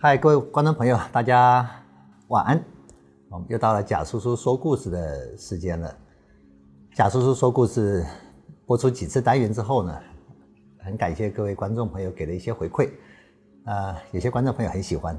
嗨，各位观众朋友，大家晚安。我们又到了贾叔叔说故事的时间了。贾叔叔说故事播出几次单元之后呢，很感谢各位观众朋友给的一些回馈。啊，有些观众朋友很喜欢，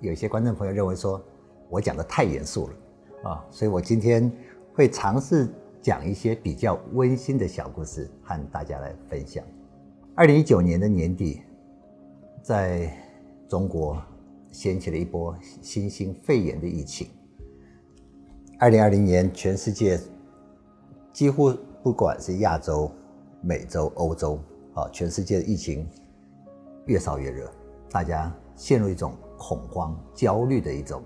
有些观众朋友认为说我讲的太严肃了啊，所以我今天会尝试讲一些比较温馨的小故事和大家来分享。二零一九年的年底，在中国掀起了一波新型肺炎的疫情。二零二零年，全世界几乎不管是亚洲、美洲、欧洲啊，全世界的疫情越烧越热，大家陷入一种恐慌、焦虑的一种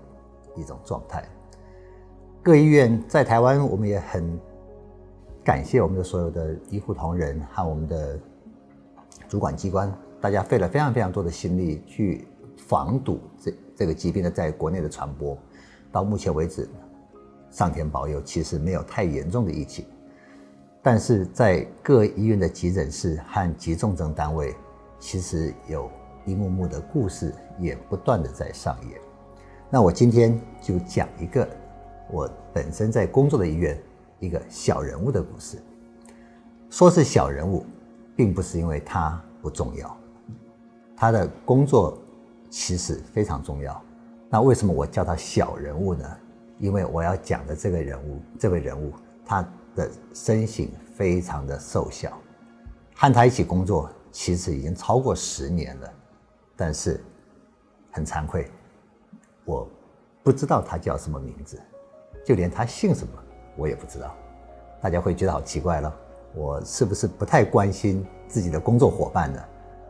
一种状态。各医院在台湾，我们也很感谢我们的所有的医护同仁和我们的主管机关，大家费了非常非常多的心力去防堵这这个疾病的在国内的传播。到目前为止。上天保佑，其实没有太严重的疫情，但是在各医院的急诊室和急重症单位，其实有一幕幕的故事也不断的在上演。那我今天就讲一个我本身在工作的医院一个小人物的故事。说是小人物，并不是因为他不重要，他的工作其实非常重要。那为什么我叫他小人物呢？因为我要讲的这个人物，这位人物，他的身形非常的瘦小，和他一起工作其实已经超过十年了，但是很惭愧，我不知道他叫什么名字，就连他姓什么我也不知道。大家会觉得好奇怪了，我是不是不太关心自己的工作伙伴呢？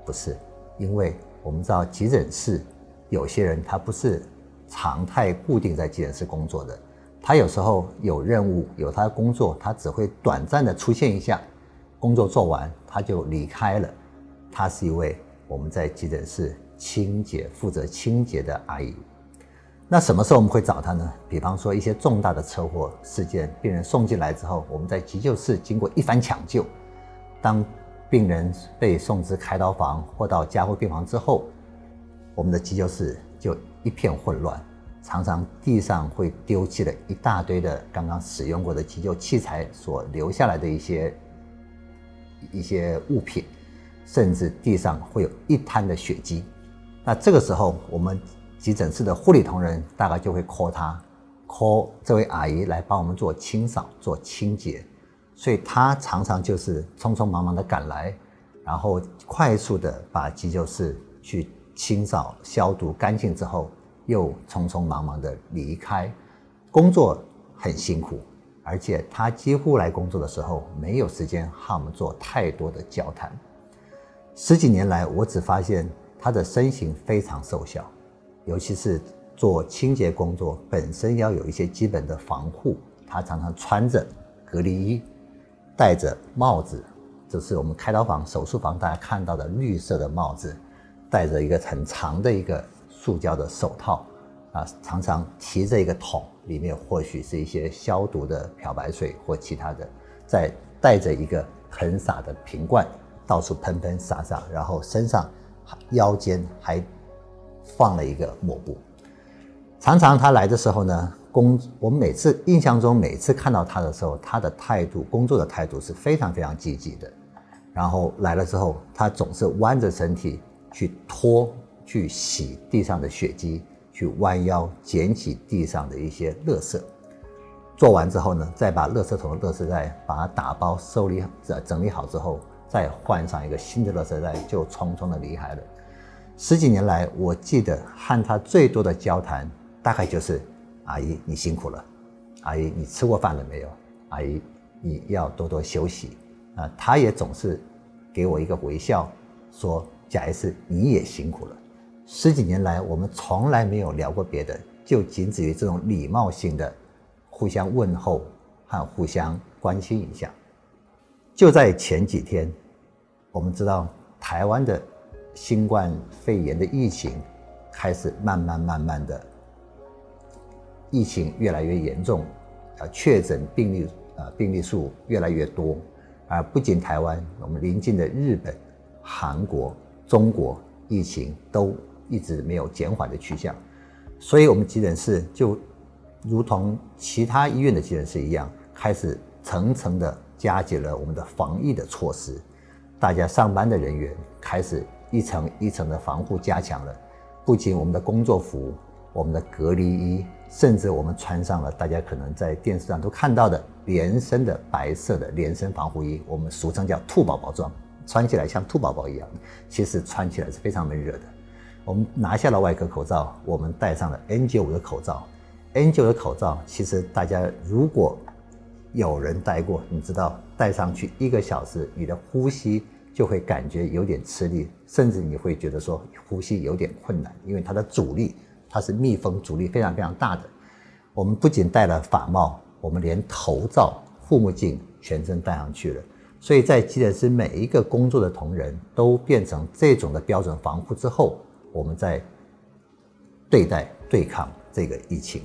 不是，因为我们知道急诊室有些人他不是。常态固定在急诊室工作的，他有时候有任务，有他的工作，他只会短暂的出现一下，工作做完他就离开了。他是一位我们在急诊室清洁负责清洁的阿姨。那什么时候我们会找他呢？比方说一些重大的车祸事件，病人送进来之后，我们在急救室经过一番抢救，当病人被送至开刀房或到加护病房之后，我们的急救室就。一片混乱，常常地上会丢弃了一大堆的刚刚使用过的急救器材所留下来的一些一些物品，甚至地上会有一滩的血迹。那这个时候，我们急诊室的护理同仁大概就会 call 他，call 这位阿姨来帮我们做清扫、做清洁。所以他常常就是匆匆忙忙的赶来，然后快速的把急救室去。清扫、消毒干净之后，又匆匆忙忙的离开，工作很辛苦，而且他几乎来工作的时候没有时间和我们做太多的交谈。十几年来，我只发现他的身形非常瘦小，尤其是做清洁工作本身要有一些基本的防护，他常常穿着隔离衣，戴着帽子，就是我们开刀房、手术房大家看到的绿色的帽子。戴着一个很长的一个塑胶的手套，啊，常常提着一个桶，里面或许是一些消毒的漂白水或其他的，再带着一个很洒的瓶罐，到处喷喷洒洒，然后身上腰间还放了一个抹布。常常他来的时候呢，工我们每次印象中每次看到他的时候，他的态度工作的态度是非常非常积极的。然后来了之后，他总是弯着身体。去拖、去洗地上的血迹，去弯腰捡起地上的一些垃圾，做完之后呢，再把垃圾桶的垃圾袋把它打包、收理、整理好之后，再换上一个新的垃圾袋，就匆匆的离开了。十几年来，我记得和他最多的交谈，大概就是：“阿姨，你辛苦了；阿姨，你吃过饭了没有？阿姨，你要多多休息。”啊，他也总是给我一个微笑，说。贾 S，你也辛苦了。十几年来，我们从来没有聊过别的，就仅止于这种礼貌性的互相问候和互相关心一下。就在前几天，我们知道台湾的新冠肺炎的疫情开始慢慢慢慢的，疫情越来越严重，啊，确诊病例啊病例数越来越多，而不仅台湾，我们邻近的日本、韩国。中国疫情都一直没有减缓的趋向，所以我们急诊室就如同其他医院的急诊室一样，开始层层的加紧了我们的防疫的措施，大家上班的人员开始一层一层的防护加强了，不仅我们的工作服、我们的隔离衣，甚至我们穿上了大家可能在电视上都看到的连身的白色的连身防护衣，我们俗称叫“兔宝宝装”。穿起来像兔宝宝一样，其实穿起来是非常闷热的。我们拿下了外科口罩，我们戴上了 N95 的口罩。N95 的口罩，其实大家如果有人戴过，你知道戴上去一个小时，你的呼吸就会感觉有点吃力，甚至你会觉得说呼吸有点困难，因为它的阻力，它是密封阻力非常非常大的。我们不仅戴了法帽，我们连头罩、护目镜全身戴上去了。所以在急诊室每一个工作的同仁都变成这种的标准防护之后，我们在对待对抗这个疫情。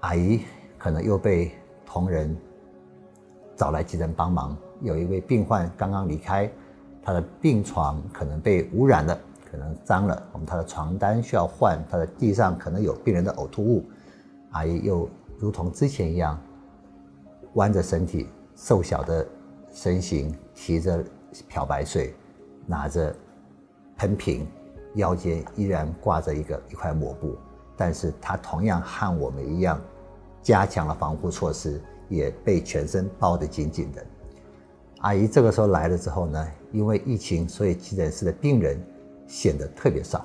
阿姨可能又被同仁找来急诊帮忙，有一位病患刚刚离开，他的病床可能被污染了，可能脏了，我们他的床单需要换，他的地上可能有病人的呕吐物，阿姨又如同之前一样弯着身体。瘦小的身形，提着漂白水，拿着喷瓶，腰间依然挂着一个一块抹布，但是他同样和我们一样，加强了防护措施，也被全身包得紧紧的。阿姨这个时候来了之后呢，因为疫情，所以急诊室的病人显得特别少。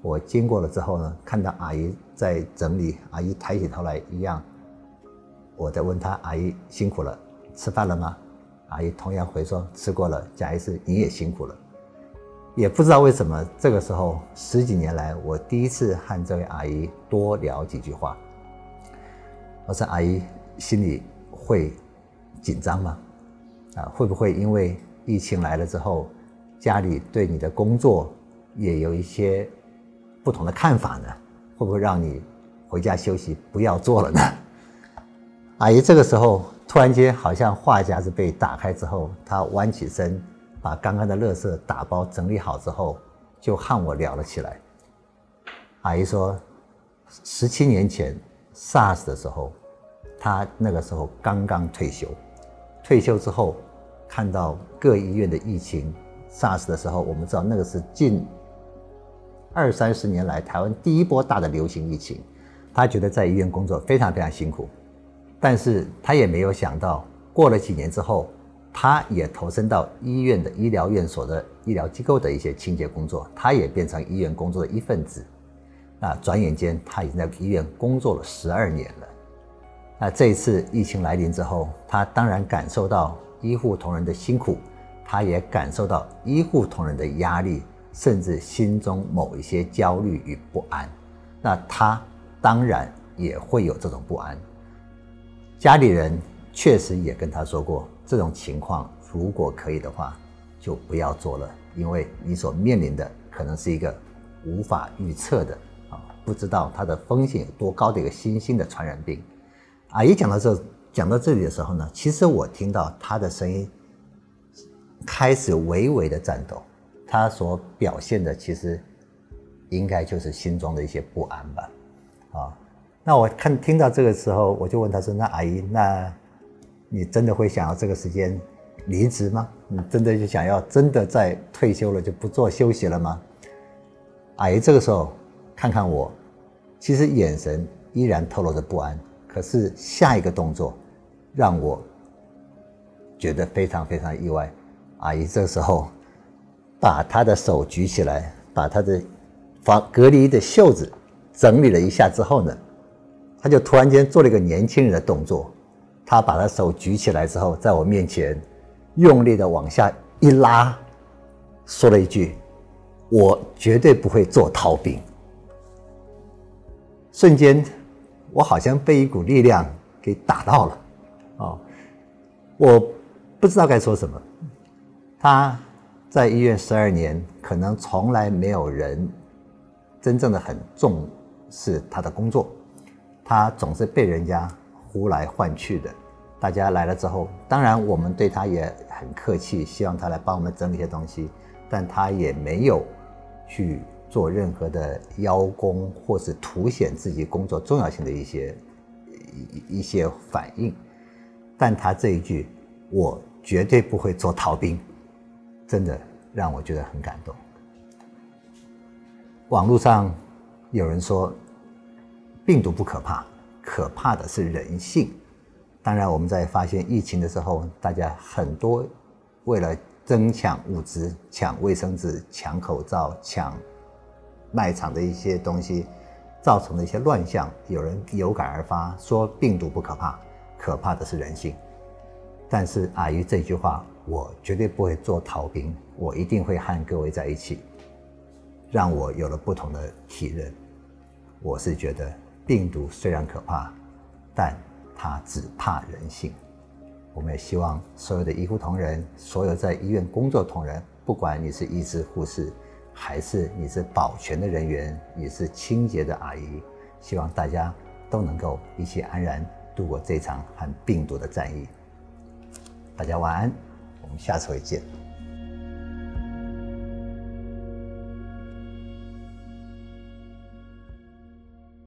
我经过了之后呢，看到阿姨在整理，阿姨抬起头来一样，我在问她：“阿姨辛苦了。”吃饭了吗？阿姨同样回说吃过了。贾医师，你也辛苦了。也不知道为什么，这个时候十几年来，我第一次和这位阿姨多聊几句话。我说：“阿姨，心里会紧张吗？啊，会不会因为疫情来了之后，家里对你的工作也有一些不同的看法呢？会不会让你回家休息，不要做了呢？” 阿姨这个时候。突然间，好像话匣子被打开之后，她弯起身，把刚刚的垃圾打包整理好之后，就和我聊了起来。阿姨说，十七年前 SARS 的时候，她那个时候刚刚退休，退休之后看到各医院的疫情，SARS 的时候，我们知道那个是近二三十年来台湾第一波大的流行疫情，他觉得在医院工作非常非常辛苦。但是他也没有想到，过了几年之后，他也投身到医院的医疗院所的医疗机构的一些清洁工作，他也变成医院工作的一份子。那转眼间，他已经在医院工作了十二年了。那这一次疫情来临之后，他当然感受到医护同仁的辛苦，他也感受到医护同仁的压力，甚至心中某一些焦虑与不安。那他当然也会有这种不安。家里人确实也跟他说过，这种情况如果可以的话，就不要做了，因为你所面临的可能是一个无法预测的啊，不知道它的风险有多高的一个新兴的传染病。阿姨讲到这讲到这里的时候呢，其实我听到她的声音开始微微的颤抖，他所表现的其实应该就是心中的一些不安吧，啊。那我看听到这个时候，我就问他说：“那阿姨，那你真的会想要这个时间离职吗？你真的就想要真的在退休了就不做休息了吗？”阿姨这个时候看看我，其实眼神依然透露着不安。可是下一个动作让我觉得非常非常意外。阿姨这时候把她的手举起来，把她的防隔离的袖子整理了一下之后呢？她就突然间做了一个年轻人的动作，她把她手举起来之后，在我面前用力的往下一拉，说了一句：“我绝对不会做逃兵。”瞬间，我好像被一股力量给打到了，啊，我不知道该说什么。他在医院十二年，可能从来没有人真正的很重视他的工作。他总是被人家呼来唤去的，大家来了之后，当然我们对他也很客气，希望他来帮我们整理些东西，但他也没有去做任何的邀功或是凸显自己工作重要性的一些一一些反应。但他这一句“我绝对不会做逃兵”，真的让我觉得很感动。网络上有人说，病毒不可怕，可怕的是人性。当然，我们在发现疫情的时候，大家很多为了争抢物资、抢卫生纸、抢口罩、抢卖场的一些东西，造成的一些乱象，有人有感而发，说病毒不可怕，可怕的是人性。但是阿姨这句话，我绝对不会做逃兵，我一定会和各位在一起，让我有了不同的体认。我是觉得病毒虽然可怕，但。它只怕人性。我们也希望所有的医护同仁，所有在医院工作同仁，不管你是医师、护士，还是你是保全的人员，你是清洁的阿姨，希望大家都能够一起安然度过这场和病毒的战役。大家晚安，我们下次会见。